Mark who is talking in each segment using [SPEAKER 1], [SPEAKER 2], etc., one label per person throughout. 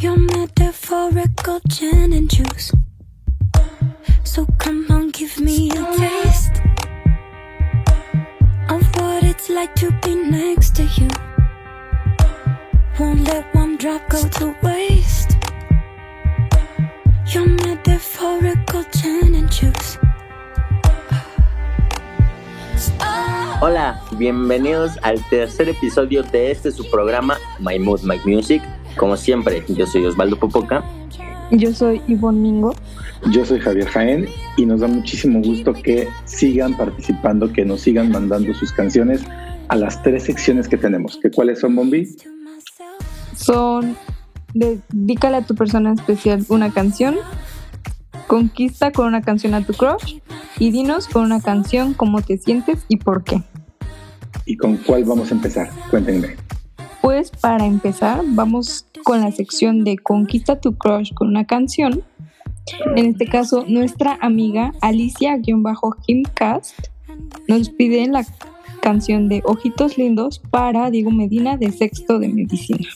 [SPEAKER 1] Your metaphorical gin and juice. So come on, give me a taste of what it's like to be next to you. Won't let one drop go to waste. Your metaphorical gin and juice.
[SPEAKER 2] Hola, bienvenidos al tercer episodio de este su programa My Mood, My Music. Como siempre, yo soy Osvaldo Popoca.
[SPEAKER 3] Yo soy Ivonne Mingo.
[SPEAKER 4] Yo soy Javier Jaén y nos da muchísimo gusto que sigan participando, que nos sigan mandando sus canciones a las tres secciones que tenemos. ¿Que ¿Cuáles son, Bombi?
[SPEAKER 3] Son Dedícale a tu persona especial una canción, Conquista con una canción a tu crush y Dinos con una canción cómo te sientes y por qué.
[SPEAKER 4] ¿Y con cuál vamos a empezar? Cuéntenme.
[SPEAKER 3] Pues para empezar, vamos con la sección de Conquista tu crush con una canción. En este caso, nuestra amiga Alicia-Himcast nos pide la canción de Ojitos Lindos para Diego Medina de Sexto de Medicina.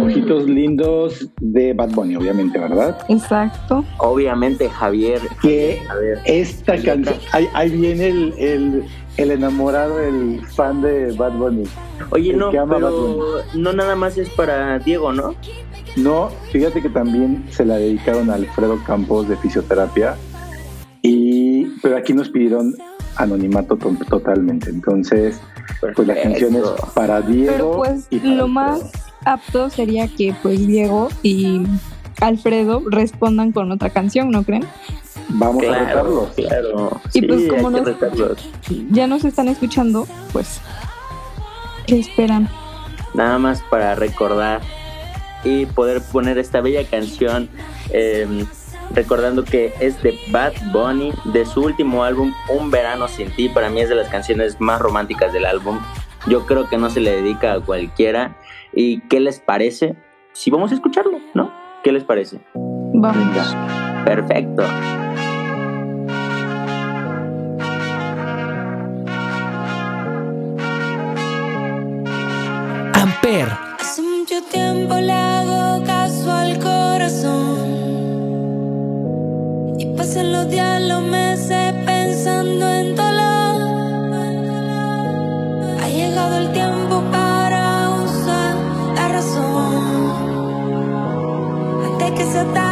[SPEAKER 4] Ojitos Lindos de Bad Bunny, obviamente, ¿verdad?
[SPEAKER 3] Exacto.
[SPEAKER 2] Obviamente, Javier.
[SPEAKER 4] Que
[SPEAKER 2] A ver,
[SPEAKER 4] esta canción, ahí, ahí viene el, el, el enamorado, el fan de Bad Bunny.
[SPEAKER 2] Oye, no, pero no nada más es para Diego, ¿no?
[SPEAKER 4] No, fíjate que también se la dedicaron a Alfredo Campos de fisioterapia. Y, pero aquí nos pidieron anonimato to- totalmente. Entonces, pues la canción es para Diego.
[SPEAKER 3] Pero pues
[SPEAKER 4] y para
[SPEAKER 3] lo
[SPEAKER 4] Alfredo.
[SPEAKER 3] más apto sería que pues Diego y Alfredo respondan con otra canción, ¿no creen?
[SPEAKER 4] Vamos a
[SPEAKER 2] Claro,
[SPEAKER 4] retarlos.
[SPEAKER 2] claro.
[SPEAKER 3] Y
[SPEAKER 2] Sí,
[SPEAKER 3] pues, como nos-. Ya nos están escuchando, pues ¿qué esperan?
[SPEAKER 2] Nada más para recordar y poder poner esta bella canción. eh, recordando que es de Bad Bunny, de su último álbum, Un Verano Sin Ti. Para mí es de las canciones más románticas del álbum. Yo creo que no se le dedica a cualquiera. ¿Y qué les parece? Si vamos a escucharlo, ¿no? ¿Qué les parece?
[SPEAKER 3] Vamos.
[SPEAKER 2] Perfecto.
[SPEAKER 1] Hace mucho tiempo le hago caso al corazón. Y pasan los días, los meses pensando en dolor. Ha llegado el tiempo para usar la razón. Antes que sea tarde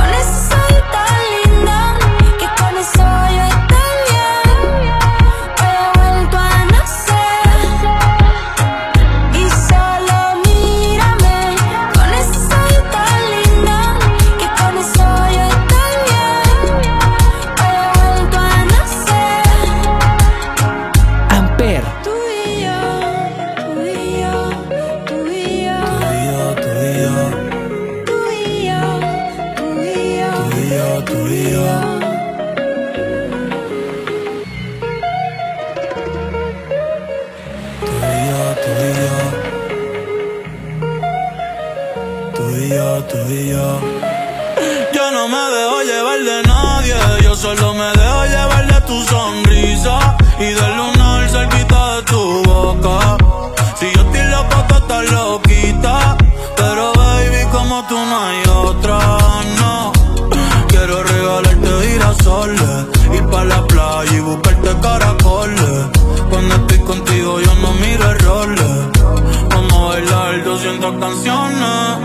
[SPEAKER 5] canciones.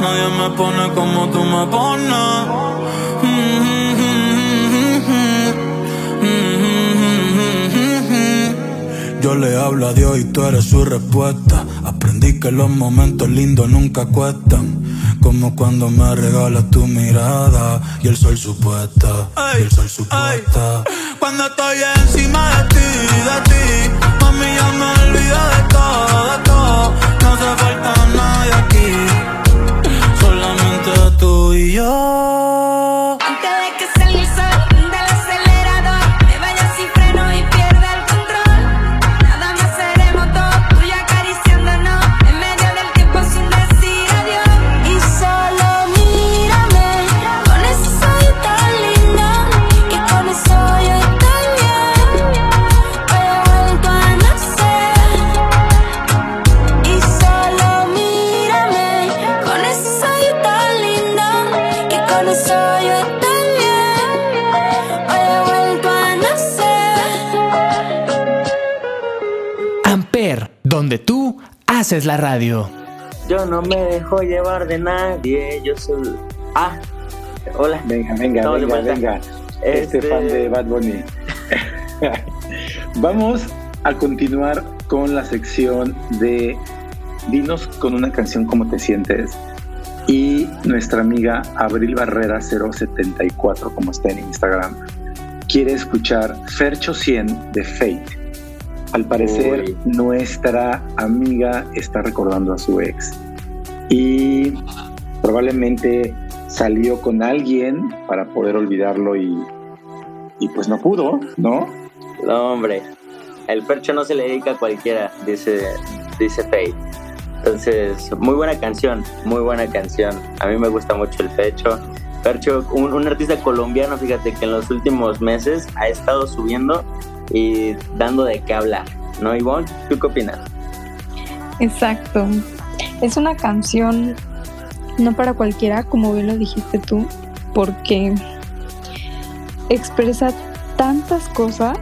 [SPEAKER 5] Nadie me pone como tú me pones. Yo le hablo a Dios y tú eres su respuesta. Aprendí que los momentos lindos nunca cuestan. Como cuando me regalas tu mirada y el sol supuesta, ey, y el sol supuesta. Cuando estoy encima de ti, de ti, mami ya me olvido de todo. Tú
[SPEAKER 6] haces la radio.
[SPEAKER 2] Yo no me dejo llevar de nadie, yo soy... Ah, hola.
[SPEAKER 4] Venga, venga, venga, venga. Este,
[SPEAKER 2] Este-
[SPEAKER 4] fan de Bad Bunny. Vamos a continuar con la sección de Dinos con una canción cómo te sientes. Y nuestra amiga Abril Barrera 074, como está en Instagram, quiere escuchar Fercho 100 de Fate. Al parecer,
[SPEAKER 2] Uy.
[SPEAKER 4] nuestra amiga está recordando a su ex. Y probablemente salió con alguien para poder olvidarlo y, y pues no pudo, ¿no?
[SPEAKER 2] No, hombre. El percho no se le dedica a cualquiera, dice, dice Faye. Entonces, muy buena canción, muy buena canción. A mí me gusta mucho el pecho. Percho, un, un artista colombiano, fíjate que en los últimos meses ha estado subiendo y dando de qué hablar. ¿No, Ivonne? ¿Tú qué opinas?
[SPEAKER 3] Exacto. Es una canción no para cualquiera, como bien lo dijiste tú, porque expresa tantas cosas.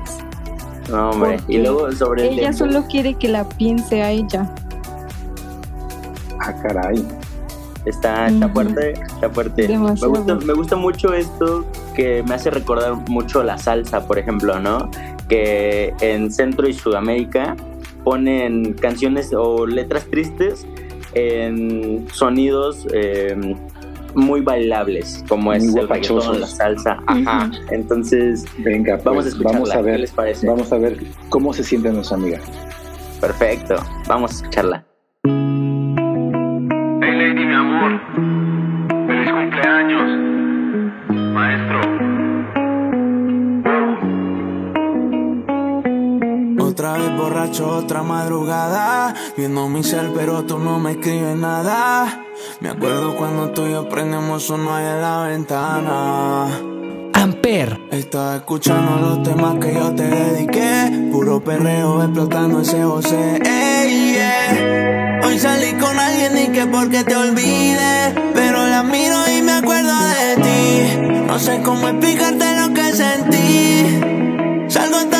[SPEAKER 2] No, hombre. Y luego sobre el...
[SPEAKER 3] Ella solo quiere que la piense a ella.
[SPEAKER 4] Ah, caray.
[SPEAKER 2] Está, está fuerte, está fuerte. Me gusta, me gusta mucho esto que me hace recordar mucho la salsa, por ejemplo, ¿no? Que en Centro y Sudamérica ponen canciones o letras tristes en sonidos eh, muy bailables, como es
[SPEAKER 4] Muy
[SPEAKER 2] el reggaetón,
[SPEAKER 4] guapachosos.
[SPEAKER 2] la salsa. Ajá. Entonces,
[SPEAKER 4] Venga, pues,
[SPEAKER 2] vamos a escucharla.
[SPEAKER 4] vamos a
[SPEAKER 2] ¿Qué les parece?
[SPEAKER 4] vamos a ver cómo se siente nuestra amiga.
[SPEAKER 2] Perfecto. Vamos a escucharla.
[SPEAKER 7] Hey Lady, mi amor. Feliz cumpleaños. Maestro.
[SPEAKER 5] Otra vez borracho, otra madrugada. Viendo mi cel, pero tú no me escribes nada. Me acuerdo cuando tú y yo prendemos uno ahí en la ventana.
[SPEAKER 6] Amper,
[SPEAKER 5] Estaba escuchando los temas que yo te dediqué. Puro perreo explotando ese José. Yeah. Hoy salí con alguien y que porque te olvide. Pero la miro y me acuerdo de ti. No sé cómo explicarte lo que sentí. Salgo todos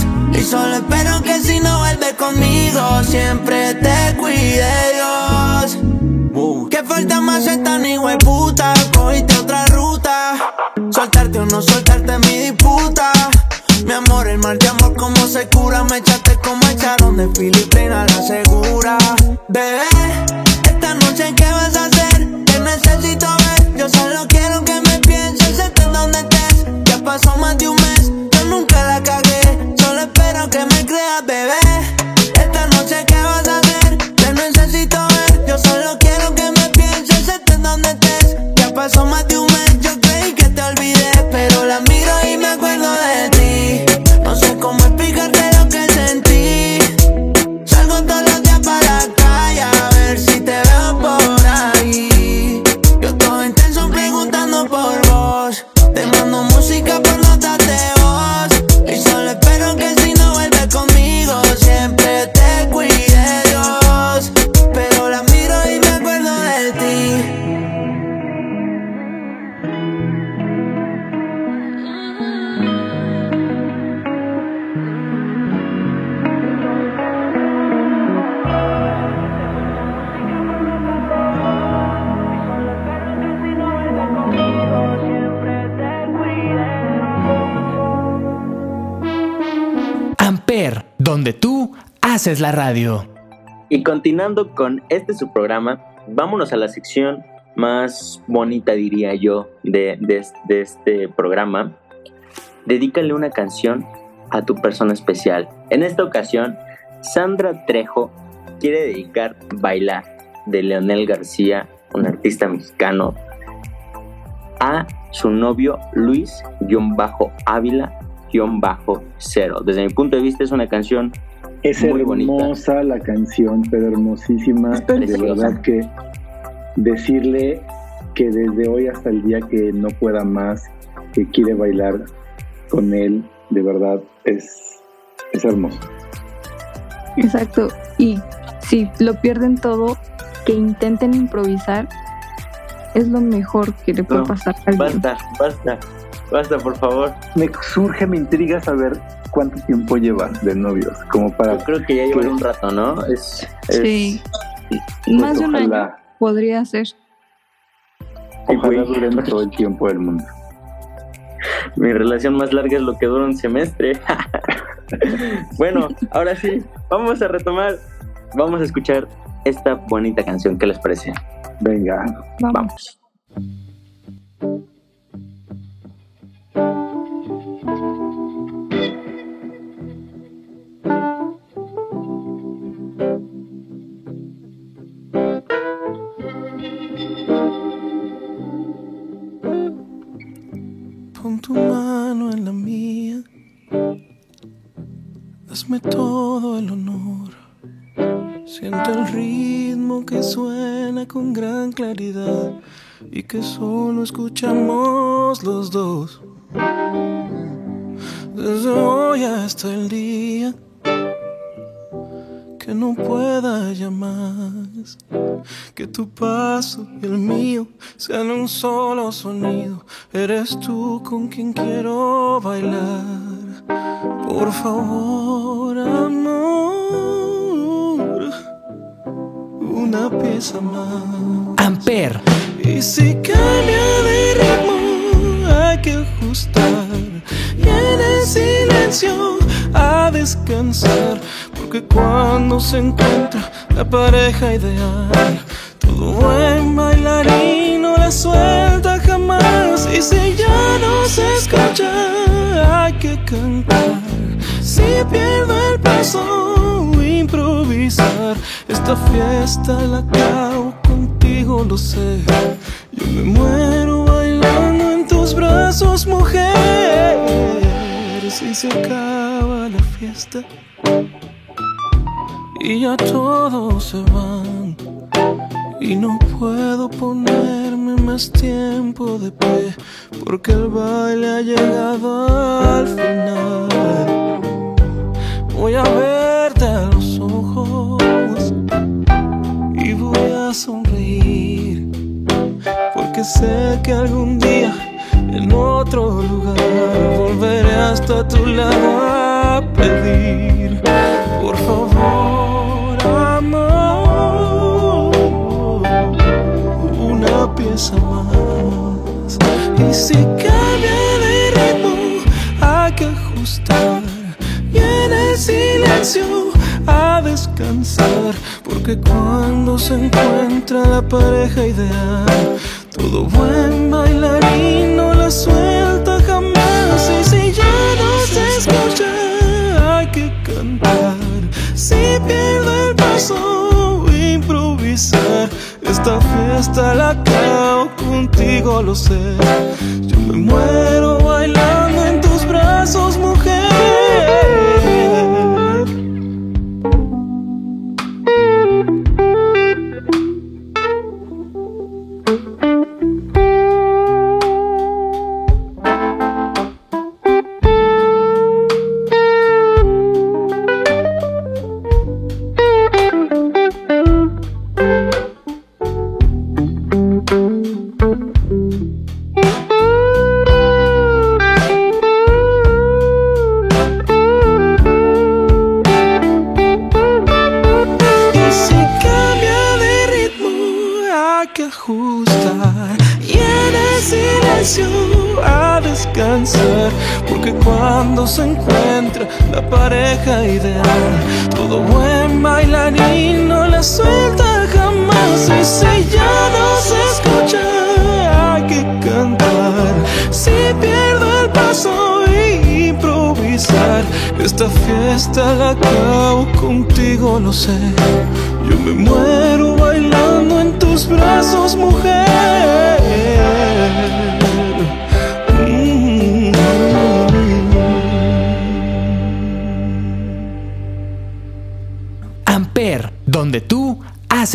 [SPEAKER 5] Solo espero que si no vuelves conmigo, siempre te cuide Dios. Que falta más esta ni puta. Cogiste otra ruta. Soltarte o no soltarte mi disputa. Mi amor, el mar
[SPEAKER 8] de amor como se cura. Me echaste como echaron de Filipina la segura. Bebé, esta noche que me creas, bebé.
[SPEAKER 6] Haces la radio.
[SPEAKER 2] Y continuando con este su programa, vámonos a la sección más bonita, diría yo, de, de- este programa. Dedícale una canción a tu persona especial. En esta ocasión, Sandra Trejo quiere dedicar Bailar de Leonel García, un artista mexicano, a su novio Luis-Ávila-Cero. Desde mi punto de vista es una canción
[SPEAKER 4] Es
[SPEAKER 2] Muy bonita.
[SPEAKER 4] hermosa la canción, pero hermosísima.
[SPEAKER 2] Es
[SPEAKER 4] De verdad que decirle que desde hoy hasta el día que no pueda más, que quiere bailar con él, de verdad es, es hermoso.
[SPEAKER 3] Exacto. Y si lo pierden todo, que intenten improvisar, es lo mejor que le puede
[SPEAKER 2] No,
[SPEAKER 3] pasar a alguien.
[SPEAKER 2] Basta, basta, basta, por favor.
[SPEAKER 4] Me surge, me intriga saber cuánto tiempo llevan de novios, como para
[SPEAKER 2] Yo creo que ya llevan un rato, ¿no? Es, es-
[SPEAKER 3] Sí.
[SPEAKER 4] pues,
[SPEAKER 3] Más de un año podría ser.
[SPEAKER 4] ojalá duren todo el tiempo del mundo.
[SPEAKER 2] Mi relación más larga es lo que dura un semestre. bueno, ahora sí, vamos a retomar. Vamos a escuchar esta bonita canción. ¿Qué les parece?
[SPEAKER 4] Venga,
[SPEAKER 3] Vamos.
[SPEAKER 2] Vamos.
[SPEAKER 8] Hazme todo el honor. Siento el ritmo que suena con gran claridad y que solo escuchamos los dos. Desde hoy hasta el día que no pueda ya más. Que tu paso y el mío sean un solo sonido. Eres tú con quien quiero bailar. Por favor, amor, una pieza más.
[SPEAKER 6] Amper,
[SPEAKER 8] Y si cambia de ritmo, hay que ajustar. Y en el silencio, a descansar. Porque cuando se encuentra la pareja ideal, todo buen bailarín no la suelta jamás. Y si ya no se escucha, hay que cantar. Si pierdo el paso, improvisar. Esta fiesta la acabo contigo, lo sé. Yo me muero bailando en tus brazos, mujer. Si se acaba la fiesta y ya todos se van. Y no puedo ponerme más tiempo de pie porque el baile ha llegado al final. Voy a verte a los ojos y voy a sonreír porque sé que algún día en otro lugar volveré hasta tu lado a pedir por favor amor una pieza más. Y si cambia de ritmo hay que ajustar a descansar, porque cuando se encuentra la pareja ideal, todo buen bailarino la suelta jamás. Y si ya no se escucha, hay que cantar. Si pierde el paso, improvisar. Esta fiesta la acabo contigo, lo sé. Yo me muero bailando en tus brazos, mujer.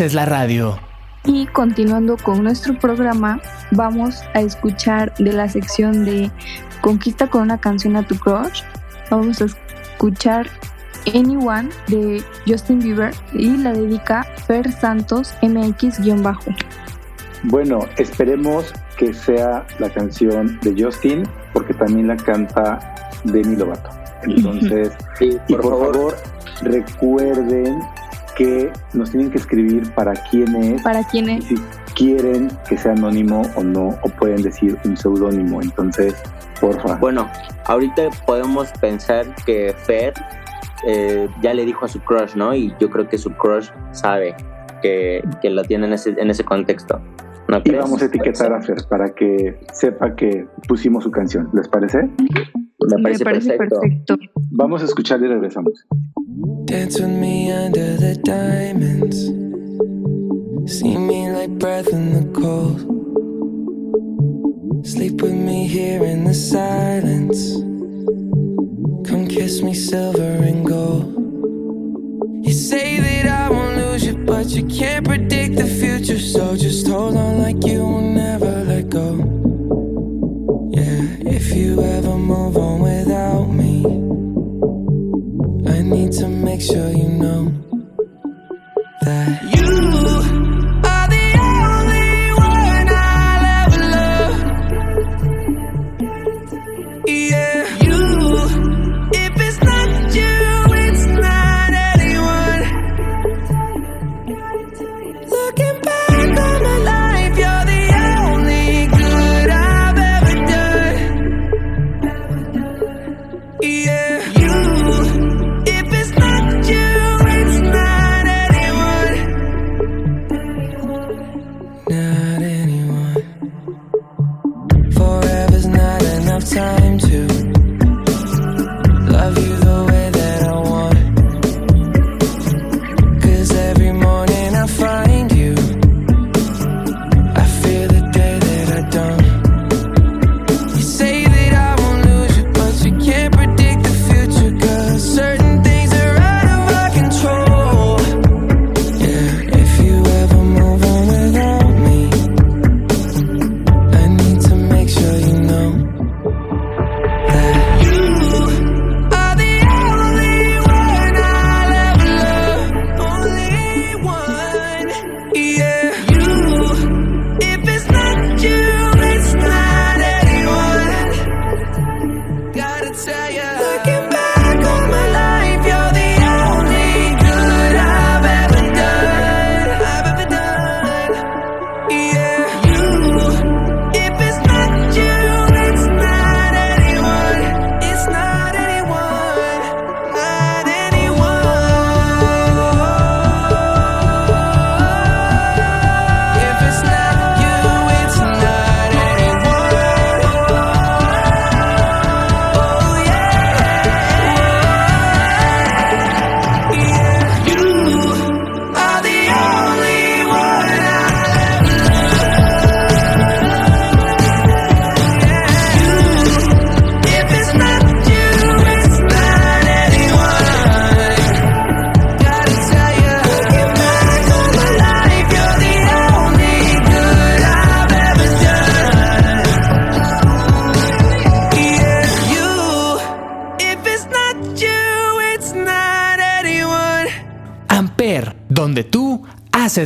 [SPEAKER 6] Haces la radio.
[SPEAKER 3] Y continuando con nuestro programa, vamos a escuchar de la sección de Conquista con una canción a tu crush. Vamos a escuchar Anyone de Justin Bieber y la dedica Fer Santos MX-bajo.
[SPEAKER 4] Bueno, esperemos que sea la canción de Justin, porque también la canta Demi Lovato. Entonces,
[SPEAKER 2] Sí,
[SPEAKER 4] y
[SPEAKER 2] por,
[SPEAKER 4] por
[SPEAKER 2] favor,
[SPEAKER 4] favor, recuerden que nos tienen que escribir para quién es,
[SPEAKER 3] Para quienes
[SPEAKER 4] si quieren que sea anónimo o no, o pueden decir un seudónimo. Entonces, porfa.
[SPEAKER 2] Bueno, ahorita podemos pensar que Fer eh, ya le dijo a su crush, ¿no? Y yo creo que su crush sabe que, que lo tiene en ese, en ese contexto. ¿No
[SPEAKER 4] Y vamos a etiquetar a Fer para que sepa que pusimos su canción. ¿Les parece?
[SPEAKER 2] Me parece, perfecto.
[SPEAKER 3] perfecto.
[SPEAKER 4] Vamos a escuchar y regresamos.
[SPEAKER 8] Dance with me under the diamonds. See me like breath in the cold. Sleep with me here in the silence. Come kiss me silver and gold. You say that I won't lose you, but you can't predict the future. So just hold on like you will never let go. Yeah, if you ever move on without me. I need to make sure you know that you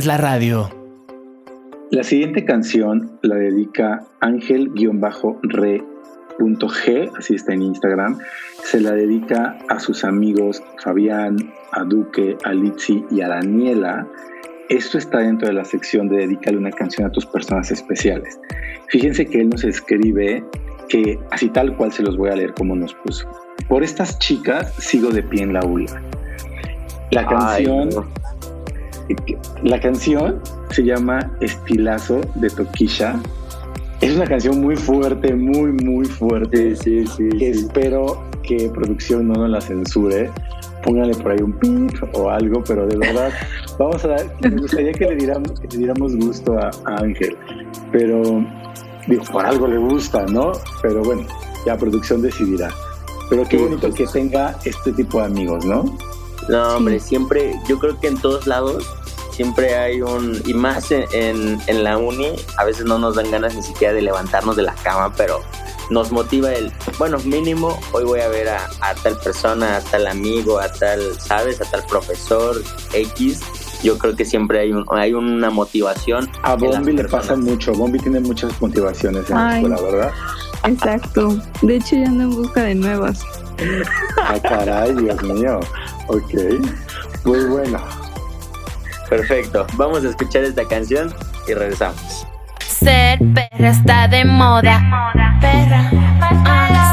[SPEAKER 6] haces la radio.
[SPEAKER 4] La siguiente canción la dedica Ángel-Re G, así está en Instagram, se la dedica a sus amigos Fabián, a Duque, a Litsi y a Daniela. Esto está dentro de la sección de dedicarle una canción a tus personas especiales. Fíjense que él nos escribe que así tal cual se los voy a leer como nos puso. Por estas chicas sigo de pie en la ULA. La canción, la canción se llama Estilazo de Toquisha es una canción muy fuerte, muy, muy fuerte.
[SPEAKER 2] Sí, sí,
[SPEAKER 4] que espero que producción no nos la censure. Póngale por ahí un pip o algo, pero de verdad, vamos a dar, me gustaría que le diéramos, que le diéramos gusto a, Ángel, pero digo, por algo le gusta, ¿no? Pero bueno, ya producción decidirá. Pero qué bonito pues. que tenga este tipo de amigos, ¿no?
[SPEAKER 2] No, hombre, siempre, yo creo que en todos lados siempre hay un, y más en, en, la uni, a veces no nos dan ganas ni siquiera de levantarnos de la cama, pero nos motiva el, bueno, mínimo, hoy voy a ver a, tal persona, a tal amigo, a tal, ¿sabes? A tal profesor X. Yo creo que siempre hay, un, hay una motivación.
[SPEAKER 4] A Bombi le pasa mucho. Bombi tiene muchas motivaciones en la escuela, ¿verdad?
[SPEAKER 3] Exacto. De hecho, ya ando en busca de nuevas.
[SPEAKER 4] Ay, caray, Dios mío. Ok. Muy bueno.
[SPEAKER 2] Perfecto. Vamos a escuchar esta canción y regresamos.
[SPEAKER 9] Ser perra está de moda. Perra.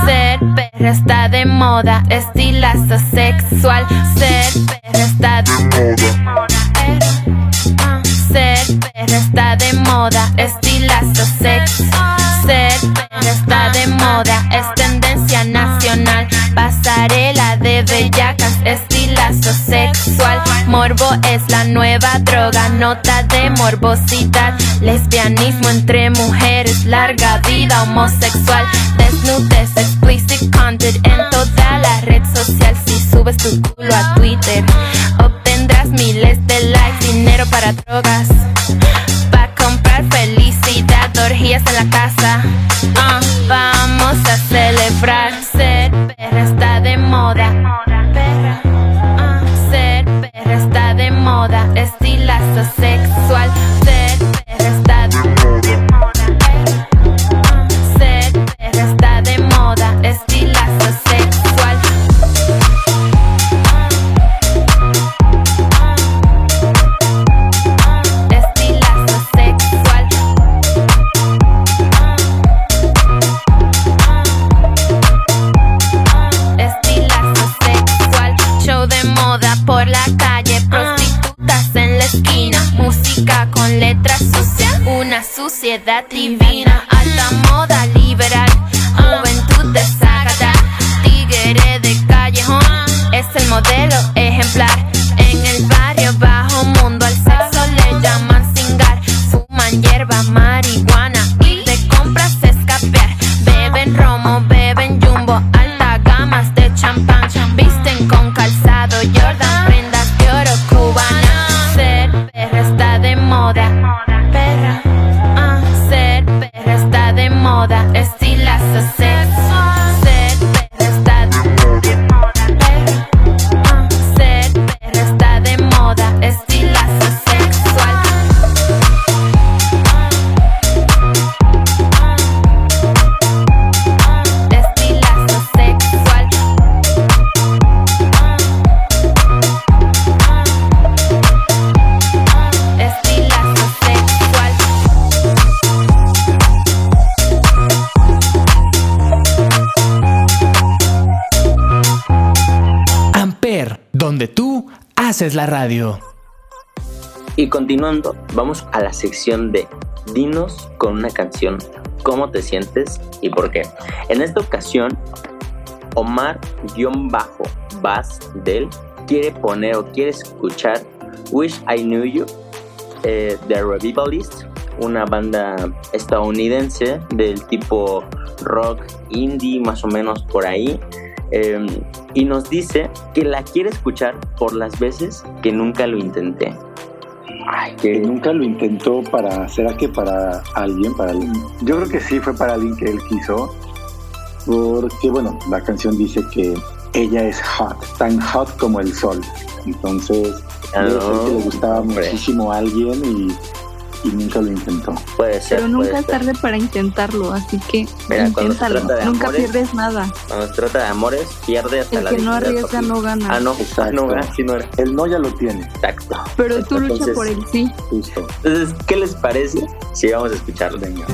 [SPEAKER 9] Ser perra está de moda. Estilazo sexual. Ser perra está de moda. Ser perra está de moda. Estilazo sexual. Ser perra está de moda. Es tendencia nacional. Pasarela de bellacas. Estilazo sexual. Morbo es la nueva droga, nota de morbosidad. Lesbianismo entre mujeres, larga vida homosexual. Desnudez, explicit content en toda la red social. Si subes tu culo a Twitter, miles de likes, dinero para drogas. Pa' comprar felicidad, orgías en la casa. Ah, vamos a celebrar, ser perra está de moda. Perra está de moda, estilazo sexual. Una suciedad
[SPEAKER 6] haces la radio.
[SPEAKER 2] Y continuando, vamos a la sección de Dinos con una canción, ¿cómo te sientes y por qué? En esta ocasión, Omar-Bass del quiere poner o quiere escuchar Wish I Knew You eh, de Revivalist, una banda estadounidense del tipo rock indie, más o menos por ahí. Em, y nos dice que la quiere escuchar por las veces que nunca lo intenté.
[SPEAKER 4] Ay, que... nunca lo intentó para, ¿será que para alguien? Para alguien? Yo creo que sí fue para alguien que él quiso, porque bueno, la canción dice que
[SPEAKER 10] ella es hot, tan hot como el sol. Entonces, que le gustaba muchísimo a alguien y y nunca lo intentó.
[SPEAKER 2] Puede ser.
[SPEAKER 3] Pero nunca es tarde para intentarlo, así que
[SPEAKER 2] Mira,
[SPEAKER 3] inténtalo. Nunca pierdes nada.
[SPEAKER 2] Cuando se trata de amores, pierde hasta
[SPEAKER 3] El
[SPEAKER 2] la
[SPEAKER 3] que no arriesga no gana.
[SPEAKER 2] Ah, no,
[SPEAKER 10] Exacto.
[SPEAKER 2] Ah, no gana,
[SPEAKER 10] el no ya lo tiene.
[SPEAKER 2] Exacto.
[SPEAKER 3] Pero tú
[SPEAKER 2] luchas
[SPEAKER 3] por el sí.
[SPEAKER 10] Justo.
[SPEAKER 2] Entonces, ¿qué les parece si vamos a escucharlo?
[SPEAKER 10] Venga.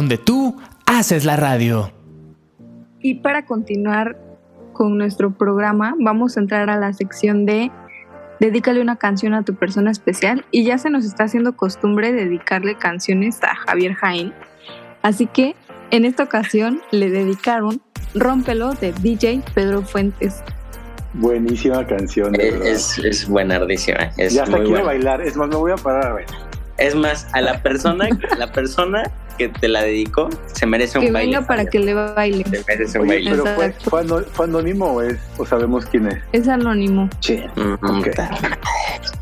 [SPEAKER 6] donde tú haces la radio.
[SPEAKER 3] Y para continuar con nuestro programa, vamos a entrar a la sección de Dedícale una canción a tu persona especial y ya se nos está haciendo costumbre dedicarle canciones a Javier Jaén. Así que en esta ocasión le dedicaron Rómpelo de DJ Pedro Fuentes.
[SPEAKER 4] Buenísima canción. De
[SPEAKER 2] es, es, es, buenardísima. Es
[SPEAKER 4] ya hasta quiero bailar. Es más, me voy a parar a bailar.
[SPEAKER 2] Es más, a la persona, la persona que te la dedicó se merece un
[SPEAKER 3] Que
[SPEAKER 2] baile.
[SPEAKER 3] venga para que le baile.
[SPEAKER 2] Se merece un
[SPEAKER 4] Oye,
[SPEAKER 2] baile.
[SPEAKER 4] pero fue, anónimo o, es, o sabemos quién es.
[SPEAKER 3] Es anónimo.
[SPEAKER 4] Sí.
[SPEAKER 2] Mm.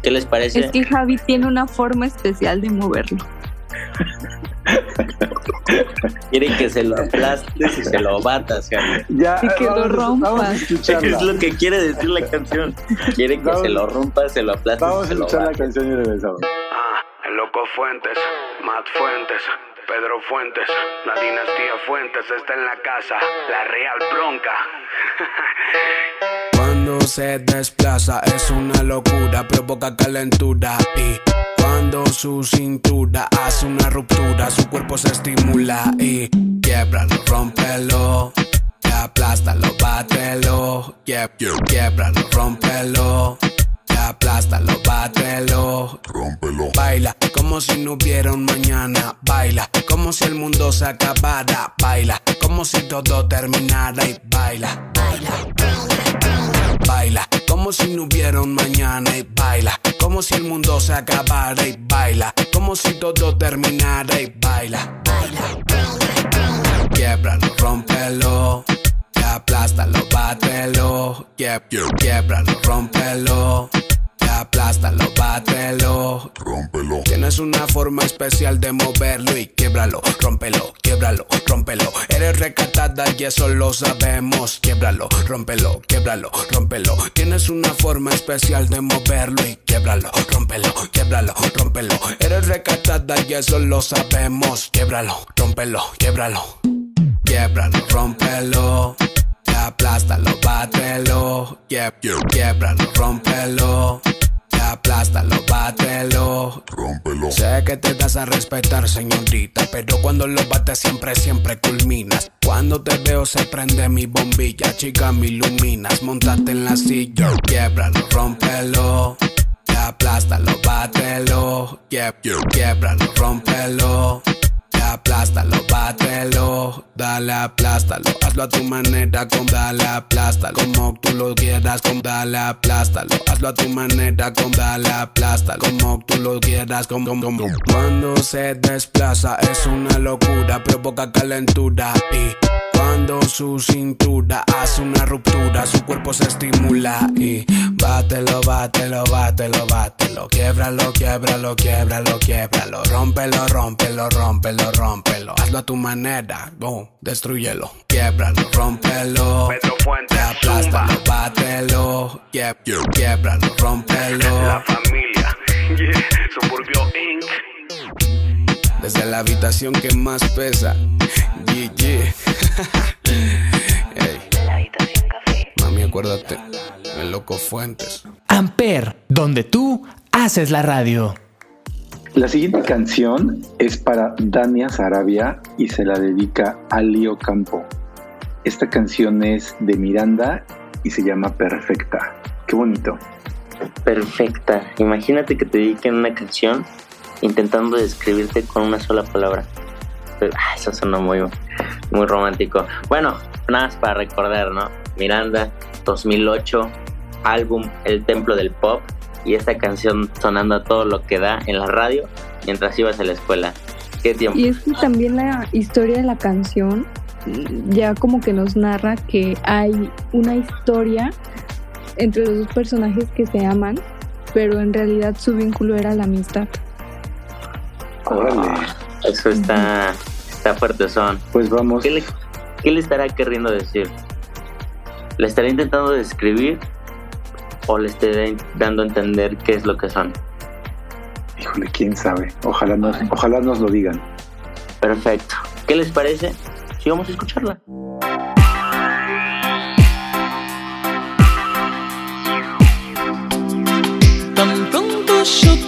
[SPEAKER 2] ¿Qué les parece?
[SPEAKER 3] Es que Javi tiene una forma especial de moverlo.
[SPEAKER 2] Quiere que se lo aplastes y se lo batas. Javier.
[SPEAKER 4] Ya,
[SPEAKER 3] Y que lo rompas.
[SPEAKER 4] A.
[SPEAKER 2] Es lo que quiere decir la canción. Quiere que
[SPEAKER 4] Vamos.
[SPEAKER 2] se lo rompas, se lo aplastes
[SPEAKER 4] Vamos
[SPEAKER 2] y
[SPEAKER 4] a
[SPEAKER 2] se lo
[SPEAKER 4] escuchar la canción y regresamos.
[SPEAKER 11] Ah, el loco Fuentes, Matt Fuentes, Pedro Fuentes, la dinastía Fuentes está en la casa, la real bronca.
[SPEAKER 12] Cuando se desplaza es una locura, provoca calentura. Y cuando su cintura hace una ruptura, su cuerpo se estimula y quiebralo, rómpelo, aplástalo, bátelo, Quie- quiebralo, rómpelo, aplástalo, bátelo, rómpelo. Baila como si no hubiera un mañana, baila como si el mundo se acabara, baila como si todo terminara y baila. Baila como si no hubiera un mañana y baila como si el mundo se acabara y baila como si todo terminara y baila. Quiebralo, rómpelo, aplástalo, bátelo. Quie- Quiebralo, rómpelo, aplástalo, bátelo. Rómpelo. Tienes una forma especial de moverlo y quiebralo, rómpelo, quiebralo, rómpelo. Eres recatada y eso lo sabemos. Quiebralo, rómpelo, quiebralo, rómpelo. Tienes una forma especial de moverlo y quiebralo, rómpelo, quiebralo, rómpelo. Eres recatada y eso lo sabemos. Quiebralo, rómpelo, quiebralo. Quiebralo, rómpelo. Aplástalo, bátelo. Quie- Quiebralo, rómpelo. Aplástalo, bátelo. Rómpelo. Sé que te das a respetar, señorita. Pero cuando lo bates, siempre, siempre culminas. Cuando te veo, se prende mi bombilla. Chica, me iluminas. Montate en la silla. Quiebralo, rómpelo. Aplástalo, bátelo. Quie- Quiebralo, rómpelo. Aplástalo, bátelo, dale, aplástalo, hazlo a tu manera, con dale, aplástalo, como tú lo quieras, con dale, aplástalo, hazlo a tu manera, con dale, aplástalo, como tú lo quieras, con, con- con. Cuando se desplaza es una locura, provoca calentura. Y cuando su cintura hace una ruptura, su cuerpo se estimula. Y bátelo, bátelo, bátelo, bátelo, quiebralo, quiebralo, quiebralo, quiebralo, rómpelo, rómpelo, rómpelo, rómpelo, hazlo a tu manera, boom, destruyelo, quiebralo, rómpelo,
[SPEAKER 11] Pedro Fuentes,
[SPEAKER 12] aplástalo,
[SPEAKER 11] Zumba,
[SPEAKER 12] bátelo, quie- quiebralo, rómpelo,
[SPEAKER 11] la familia, yeah, Suburbio Inc.
[SPEAKER 12] desde la habitación que más pesa, yeah, yeah. Acuérdate, el loco Fuentes.
[SPEAKER 6] Amper, donde tú haces la radio.
[SPEAKER 4] La siguiente canción es para Dania Sarabia y se la dedica a Lío Campo. Esta canción es de Miranda y se llama Perfecta. Qué bonito.
[SPEAKER 2] Perfecta. Imagínate que te dediquen una canción intentando describirte con una sola palabra. Ah, eso suena muy, muy romántico. Bueno, nada más para recordar, ¿no? Miranda, 2008, álbum El Templo del Pop y esta canción sonando a todo lo que da en la radio mientras ibas a la escuela. ¿Qué tiempo?
[SPEAKER 3] Y es que también la historia de la canción mm, ya como que nos narra que hay una historia entre los dos personajes que se aman, pero en realidad su vínculo era la amistad.
[SPEAKER 4] Órale.
[SPEAKER 2] Ah, eso está, está fuerte son.
[SPEAKER 4] Pues vamos.
[SPEAKER 2] ¿Qué le, ¿Qué le estará queriendo decir? ¿Le estará intentando describir o le estará dando a entender qué es lo que son?
[SPEAKER 4] Híjole, quién sabe. Ojalá nos, ojalá nos lo digan.
[SPEAKER 2] Perfecto. ¿Qué les parece? Si vamos a escucharla.
[SPEAKER 13] Tan pronto yo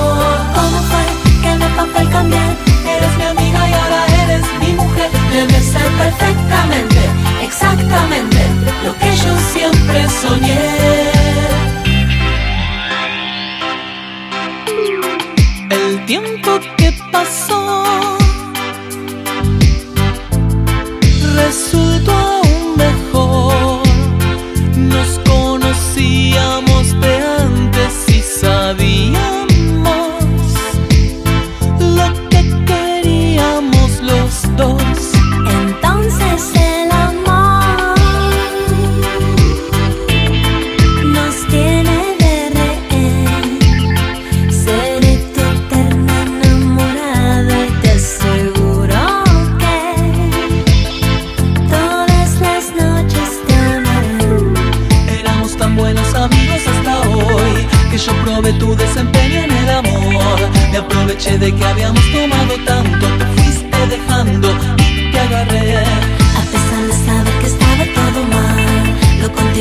[SPEAKER 13] Eres mi amiga y ahora eres mi mujer.
[SPEAKER 14] Debe ser perfectamente, exactamente lo que yo siempre soñé.
[SPEAKER 13] El tiempo que pasó resultó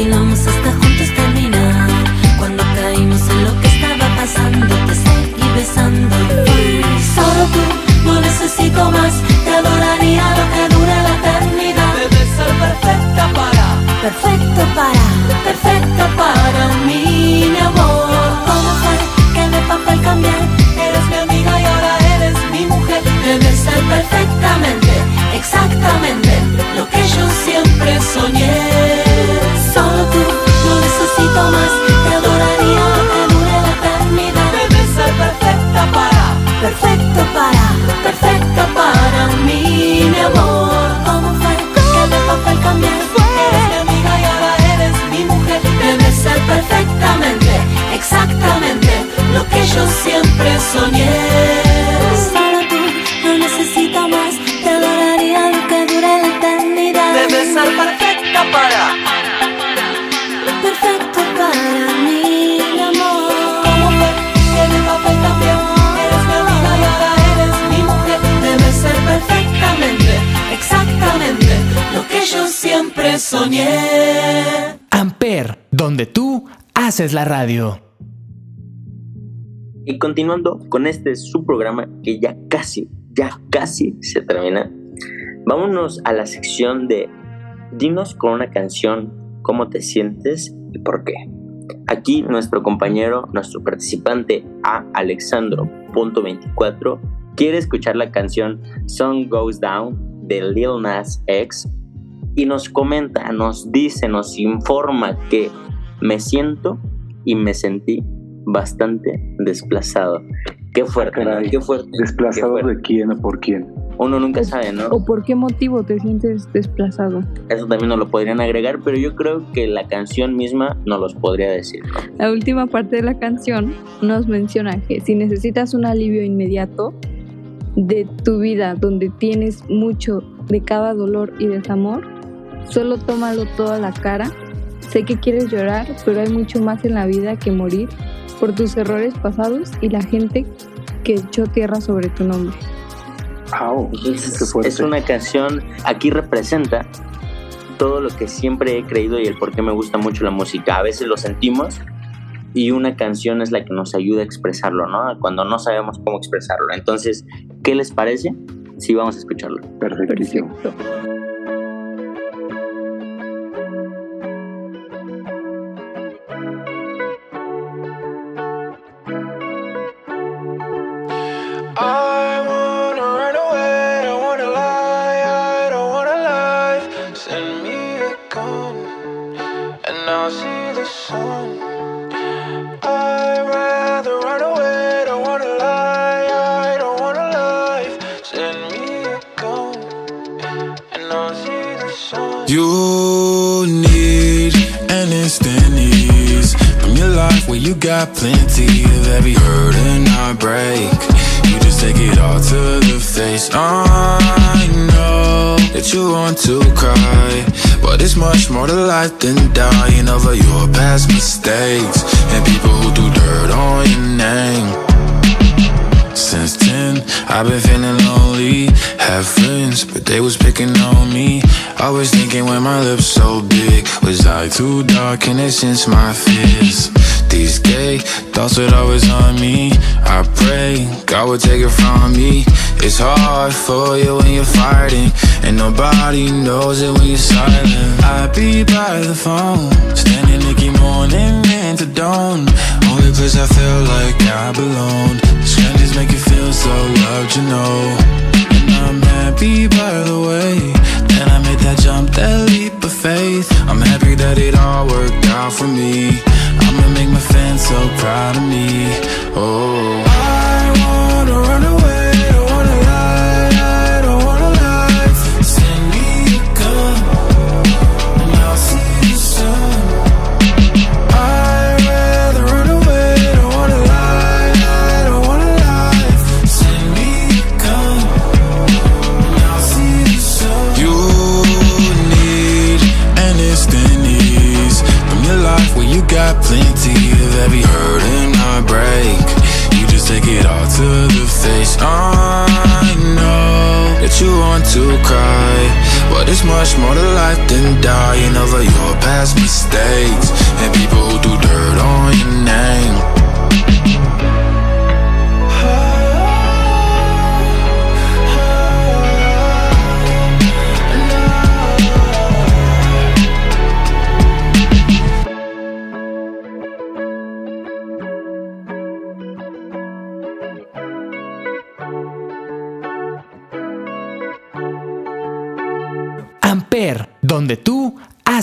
[SPEAKER 14] continuamos hasta juntos terminar. Cuando caímos en lo que estaba pasando, te seguí besando y solo tú, no necesito más. Te adoraría lo que dure la eternidad.
[SPEAKER 13] Debes ser perfecta para
[SPEAKER 14] Perfecto para, perfecto para mí, mi amor.
[SPEAKER 6] Haces la radio.
[SPEAKER 2] Y continuando con este su programa que ya casi, ya casi se termina, vámonos a la sección de Dinos con una canción cómo te sientes y por qué. Aquí nuestro compañero, nuestro participante A. Alexandro.24 quiere escuchar la canción Sun Goes Down de Lil Nas X y nos comenta, nos dice, nos informa que me siento y me sentí bastante desplazado. Qué fuerte, ¿no?
[SPEAKER 4] Caray,
[SPEAKER 2] qué fuerte.
[SPEAKER 4] ¿Desplazado
[SPEAKER 2] qué fuerte.
[SPEAKER 4] de quién o por quién?
[SPEAKER 2] Uno nunca sabe, ¿no?
[SPEAKER 3] ¿O por qué motivo te sientes desplazado?
[SPEAKER 2] Eso también nos lo podrían agregar, pero yo creo que la canción misma nos los podría decir. ¿no?
[SPEAKER 3] La última parte de la canción nos menciona que si necesitas un alivio inmediato de tu vida, donde tienes mucho de cada dolor y desamor, solo tómalo toda la cara. Sé que quieres llorar, pero hay mucho más en la vida que morir por tus errores pasados y la gente que echó tierra sobre tu nombre.
[SPEAKER 2] Es,
[SPEAKER 4] fuerte.
[SPEAKER 2] es una canción, aquí representa todo lo que siempre he creído y el por qué me gusta mucho la música. A veces lo sentimos y una canción es la que nos ayuda a expresarlo, ¿no? Cuando no sabemos cómo expresarlo. Entonces, ¿qué les parece? Sí, vamos a escucharlo.
[SPEAKER 4] Perfectísimo.
[SPEAKER 3] Perfecto.
[SPEAKER 15] To
[SPEAKER 16] cry, but it's much more to life than dying over your past mistakes and people who do dirt on your name. Since 10, I've been feeling lonely. Have friends, but they was picking on me. Always thinking when my lips so big, was I too dark and it since my fears? These gay thoughts would always on me. I pray God would take it from me. It's hard for you when you're fighting, and nobody knows it when you're silent. I'd be by the phone, standing Nicky morning into dawn. Only place I feel like I belong. Strangers make you feel so loved, you know.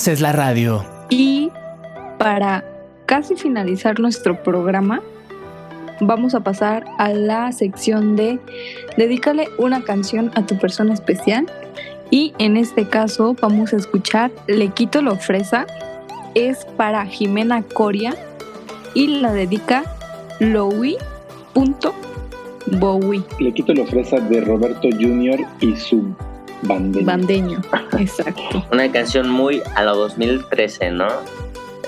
[SPEAKER 6] Haces la radio.
[SPEAKER 3] Y para casi finalizar nuestro programa, vamos a pasar a la sección de Dedícale una canción a tu persona especial. Y en este caso vamos a escuchar Le quito la fresa. Es para Jimena Coria y la dedica Louis.bowie.
[SPEAKER 4] Le quito la fresa de Roberto Jr. y su bandeño.
[SPEAKER 3] Bandeño, exacto.
[SPEAKER 2] Una canción muy a la 2013, ¿no?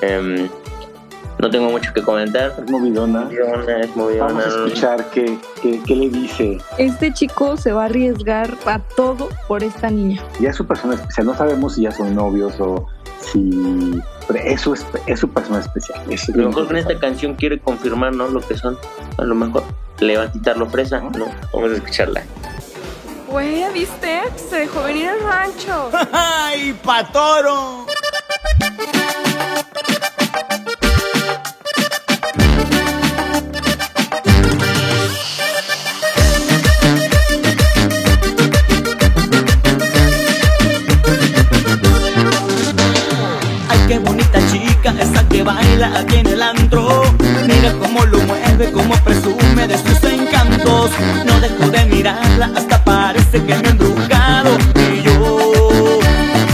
[SPEAKER 2] Em, no tengo mucho que comentar.
[SPEAKER 4] Es movidona.
[SPEAKER 2] Movidona, es movidona.
[SPEAKER 4] Vamos a escuchar qué, qué, qué le dice.
[SPEAKER 3] Este chico se va a arriesgar a todo por esta niña.
[SPEAKER 4] Ya es su persona especial. No sabemos si ya son novios o si. Pero es su, espe- es su persona especial. Es
[SPEAKER 2] A lo mejor con esta canción quiere confirmar, ¿no? Lo que son. A lo mejor le va a quitar lo fresa, ¿no? Vamos a escucharla.
[SPEAKER 17] Güey, ¿ya viste? Se dejó venir al rancho.
[SPEAKER 18] ¡Ay, patoro!
[SPEAKER 19] Ay, qué bonita chica, esa que baila aquí en el antro. Mira cómo lo mueve, cómo presume de sus encantos. No dejo de mirarla, hasta parece que me he embrujado. Y yo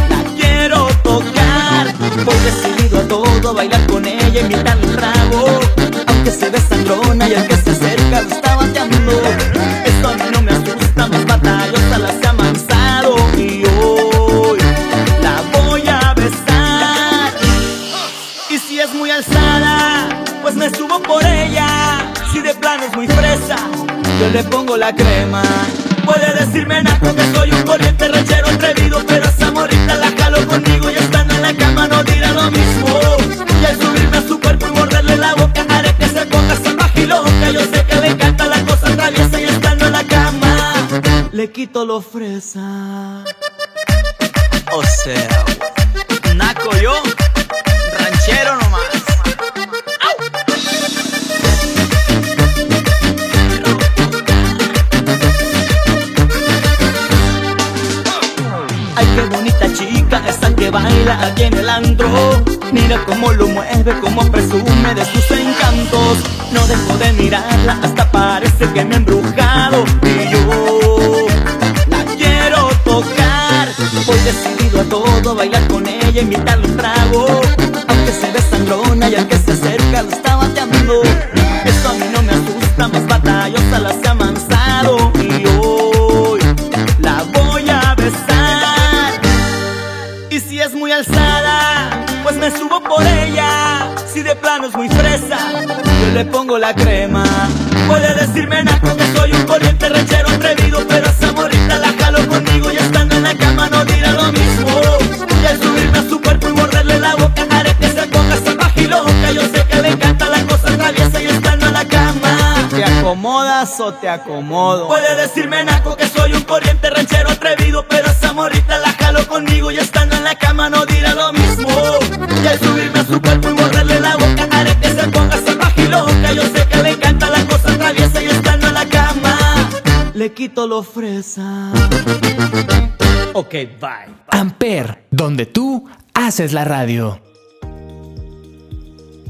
[SPEAKER 19] la quiero tocar. Voy decidido a todo, bailar con ella, invitarle un trago. Aunque se ve sangrona y el que se acerca lo está bateando. Esto a mí no me asusta, más batallosa la se ha amansado. Y hoy la voy a besar. Y si es muy alzada, pues me subo por ella. Si de plano es muy fresa, yo le pongo la crema. Puede decirme naco que soy un corriente ranchero atrevido, pero esa morrita la jalo conmigo y estando en la cama no dirá lo mismo. Y al subirme a su cuerpo y morderle la boca, haré que se ponga salvaje y loca. Yo sé que le encanta la cosa traviesa y estando en la cama, le quito lo fresa.
[SPEAKER 18] O sea, naco yo, ranchero nomás.
[SPEAKER 19] Que baila aquí en el antro. Mira cómo lo mueve, cómo presume de sus encantos. No dejo de mirarla, hasta parece que me he embrujado. Y yo la quiero tocar. Voy decidido a todo, bailar con ella, invitarle un trago. Aunque se ve sangrona y al que se acerca lo está bateando. Pongo la crema. Puede decirme naco que soy un corriente ranchero atrevido, pero esa morrita la jalo conmigo y estando en la cama no dirá lo mismo. Y al subirme a su cuerpo y morderle la boca haré que se ponga salvaje y loca. Yo sé que le encanta la cosa traviesa y estando en la cama.
[SPEAKER 18] ¿Te acomodas o te acomodo?
[SPEAKER 19] Puede decirme naco que soy un corriente ranchero atrevido, pero esa morrita la jalo conmigo y estando en la cama no dirá lo mismo. Le quito lo fresa.
[SPEAKER 18] Ok, bye.
[SPEAKER 6] Amper, donde tú haces la radio.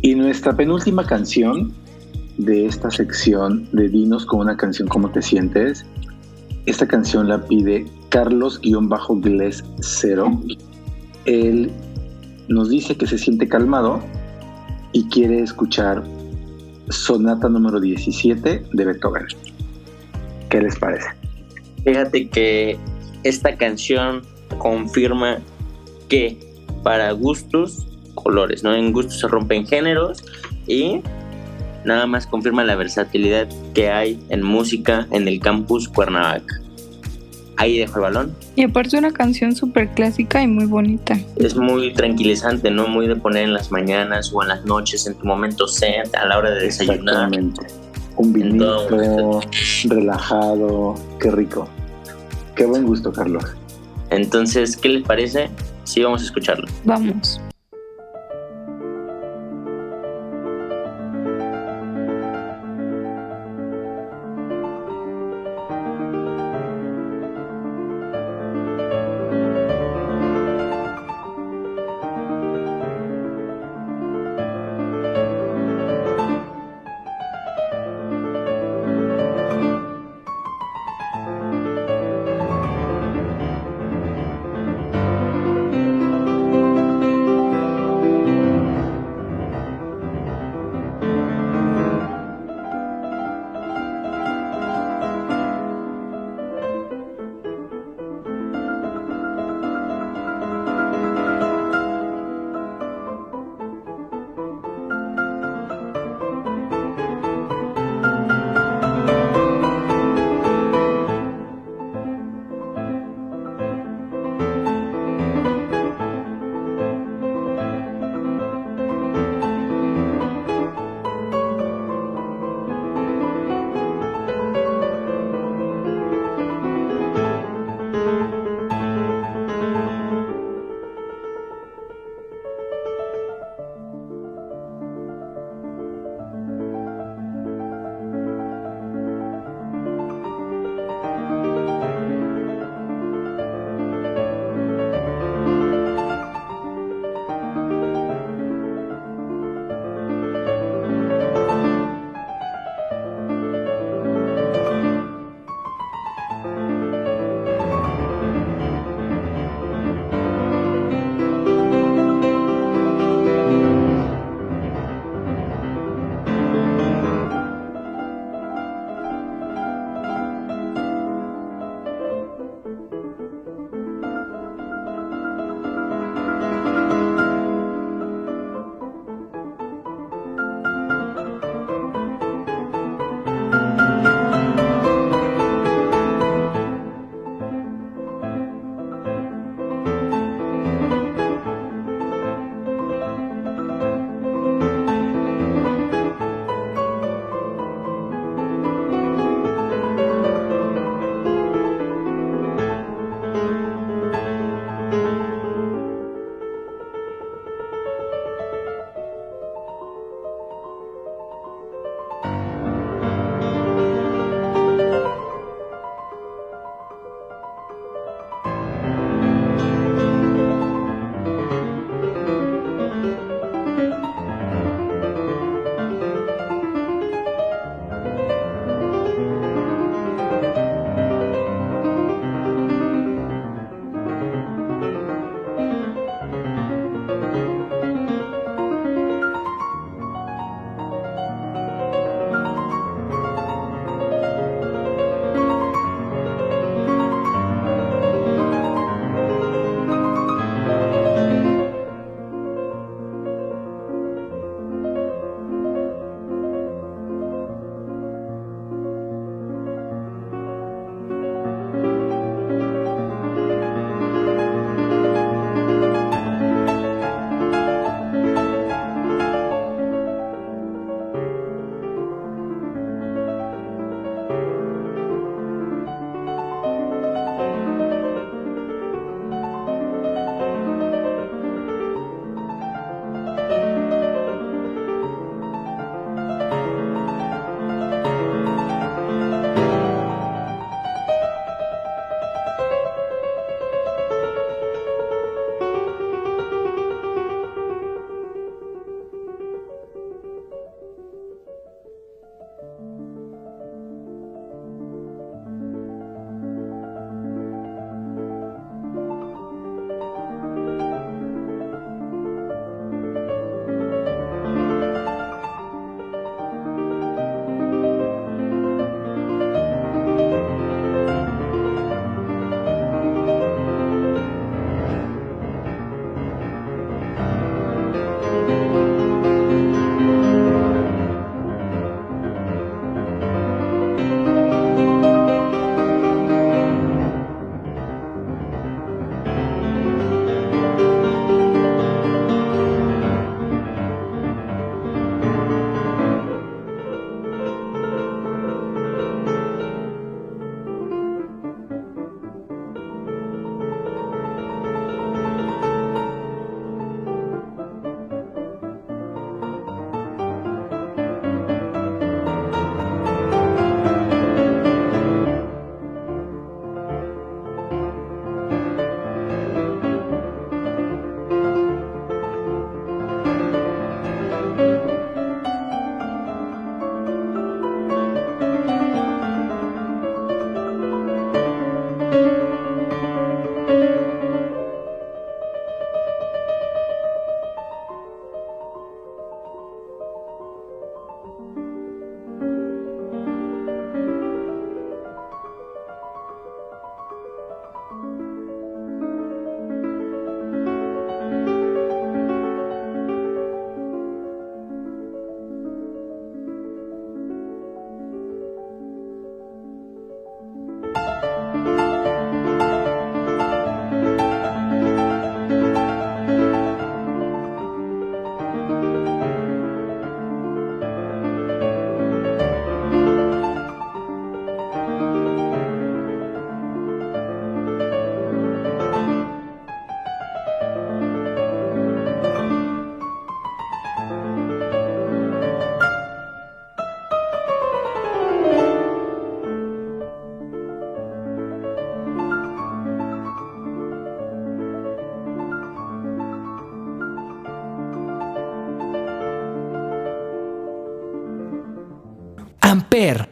[SPEAKER 4] Y nuestra penúltima canción de esta sección de Dinos con una canción ¿Cómo te sientes? Esta canción la pide Carlos-Gles 0. Él nos dice que se siente calmado y quiere escuchar Sonata número 17 de Beethoven. ¿Qué les parece?
[SPEAKER 2] Fíjate que esta canción confirma que para gustos, colores, ¿no? En gustos se rompen géneros y nada más confirma la versatilidad que hay en música en el campus Cuernavaca. Ahí dejo el balón.
[SPEAKER 3] Y aparte una canción súper clásica y muy bonita.
[SPEAKER 2] Es muy tranquilizante, ¿no? Muy de poner en las mañanas o en las noches, en tu momento zen, a la hora de desayunar.
[SPEAKER 4] Exactamente. Un vinito, relajado, qué rico. Qué buen gusto, Carlos.
[SPEAKER 2] Entonces, ¿qué les parece? Sí, vamos a escucharlo.
[SPEAKER 3] Vamos.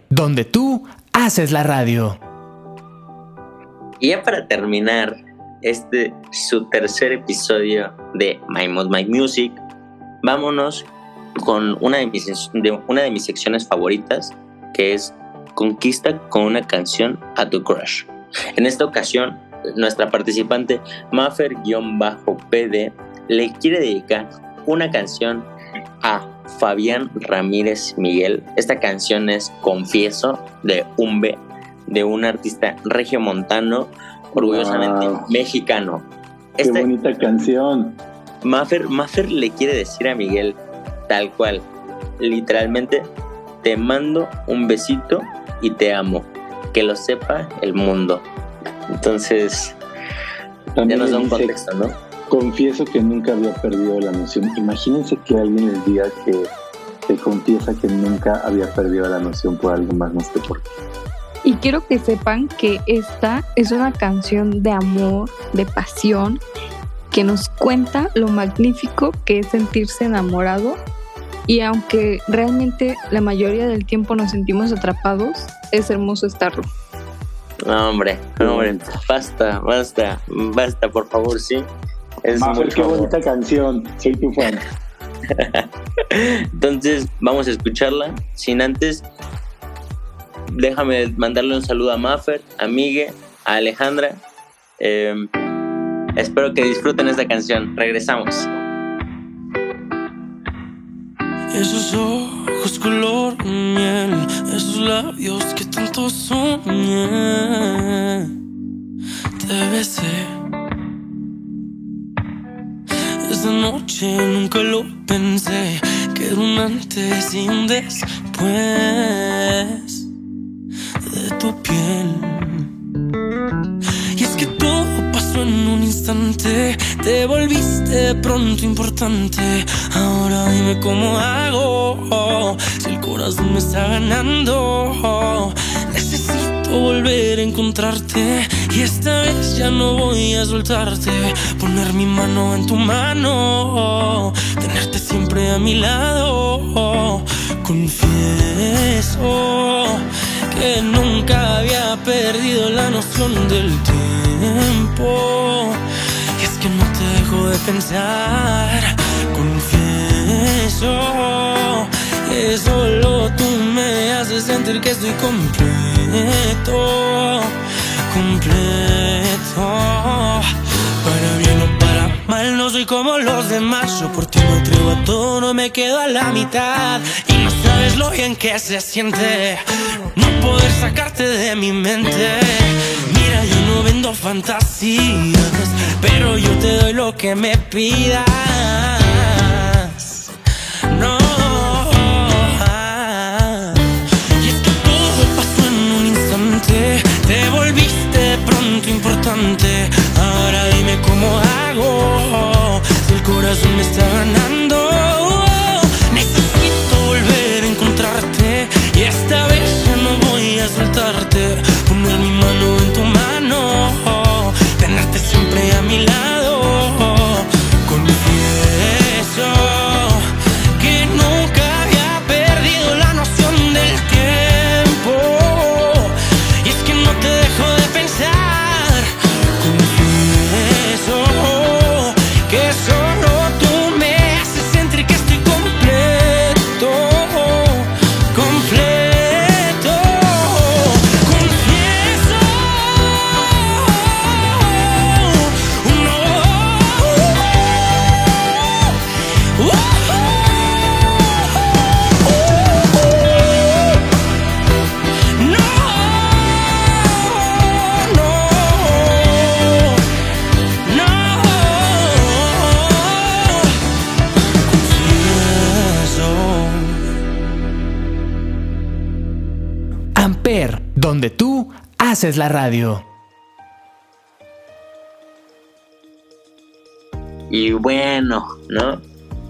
[SPEAKER 6] Donde tú haces la radio.
[SPEAKER 2] Y ya para terminar este su tercer episodio de My Mod My Music, vámonos con una de mis, una de mis secciones favoritas, que es Conquista con una canción a tu crush. En esta ocasión, nuestra participante Maffer-PD le quiere dedicar una canción Fabián Ramírez Miguel. Esta canción es Confieso de Umbe, de un artista regiomontano, orgullosamente
[SPEAKER 4] Wow.
[SPEAKER 2] mexicano.
[SPEAKER 4] Qué
[SPEAKER 2] Esta-
[SPEAKER 4] bonita canción.
[SPEAKER 2] Maffer, Maffer le quiere decir a Miguel tal cual, literalmente, te mando un besito y te amo. Que lo sepa el mundo. Entonces, ya
[SPEAKER 4] También
[SPEAKER 2] nos da un
[SPEAKER 4] dice,
[SPEAKER 2] contexto, ¿no?
[SPEAKER 4] Confieso que nunca había perdido la noción. Imagínense que alguien les diga que te confiesa que nunca había perdido la noción por algo más más que por ti.
[SPEAKER 3] Y quiero que sepan que esta es una canción de amor, de pasión, que nos cuenta lo magnífico que es sentirse enamorado. Y aunque realmente la mayoría del tiempo nos sentimos atrapados, es hermoso estarlo.
[SPEAKER 2] No, hombre, no, hombre, basta, basta, basta, por favor, sí. Es
[SPEAKER 4] Maffer,
[SPEAKER 2] mucho
[SPEAKER 4] qué bonita canción. Soy tu fan.
[SPEAKER 2] Entonces, vamos a escucharla. Sin antes, déjame mandarle un saludo a Maffer, a Migue, a Alejandra. Eh, espero que disfruten esta canción. Regresamos.
[SPEAKER 8] Esos ojos color miel, esos labios que tanto soñé. Te besé. Esa noche nunca lo pensé, que era un antes y un después de tu piel. Y es que todo pasó en un instante, te volviste pronto importante. Ahora dime cómo hago, si el corazón me está ganando. Necesito volver a encontrarte y esta vez ya no voy a soltarte. Poner mi mano en tu mano, tenerte siempre a mi lado. Confieso que nunca había perdido la noción del tiempo. Y es que no te dejo de pensar. Confieso que solo tú me haces sentir que estoy completo. Completo. Para bien o para mal, no soy como los demás. Yo por ti me atrevo a todo, no me quedo a la mitad. Y no sabes lo bien que se siente no poder sacarte de mi mente. Mira, yo no vendo fantasías, pero yo te doy lo que me pidas. Si el corazón haces
[SPEAKER 6] la radio.
[SPEAKER 2] Y bueno, ¿no?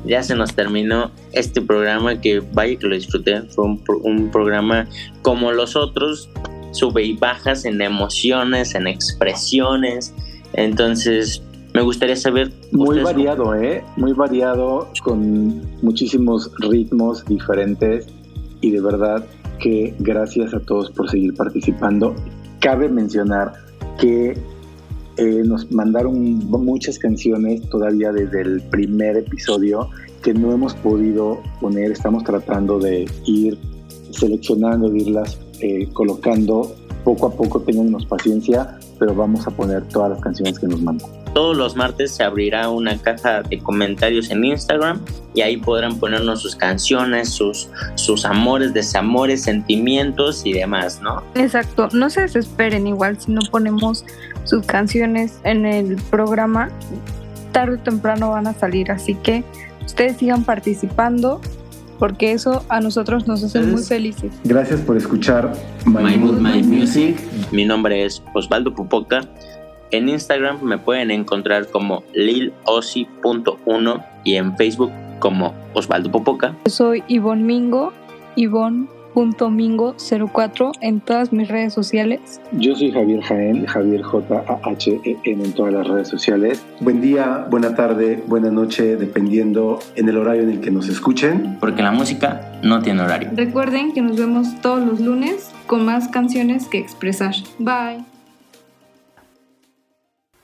[SPEAKER 2] Ya se nos terminó este programa que vaya que lo disfruté. Fue un, un programa como los otros, sube y bajas en emociones, en expresiones. Entonces, me gustaría saber.
[SPEAKER 4] Muy variado, ¿eh? Muy variado, con muchísimos ritmos diferentes y de verdad que gracias a todos por seguir participando. Cabe mencionar que eh, nos mandaron muchas canciones todavía desde el primer episodio que no hemos podido poner. Estamos tratando de ir seleccionando, de irlas eh, colocando poco a poco. Tengan paciencia, pero vamos a poner todas las canciones que nos mandan.
[SPEAKER 2] Todos los martes se abrirá una caja de comentarios en Instagram y ahí podrán ponernos sus canciones, sus, sus amores, desamores, sentimientos y demás, ¿no?
[SPEAKER 3] Exacto, no se desesperen igual si no ponemos sus canciones en el programa, tarde o temprano van a salir, así que ustedes sigan participando porque eso a nosotros nos hace muy felices.
[SPEAKER 4] Gracias por escuchar
[SPEAKER 2] My, Mood, My Music. Mi nombre es Osvaldo Pupoca en Instagram me pueden encontrar como lilosi.1 y en Facebook como Osvaldo Popoca.
[SPEAKER 3] Soy Ivonne Mingo, Ivonne.mingo04 en todas mis redes sociales.
[SPEAKER 4] Yo soy Javier Jaén, Javier J-A-H-E-N en todas las redes sociales. Buen día, buena tarde, buena noche, dependiendo en el horario en el que nos escuchen.
[SPEAKER 2] Porque la música no tiene horario.
[SPEAKER 3] Recuerden que nos vemos todos los lunes con más canciones que expresar. Bye.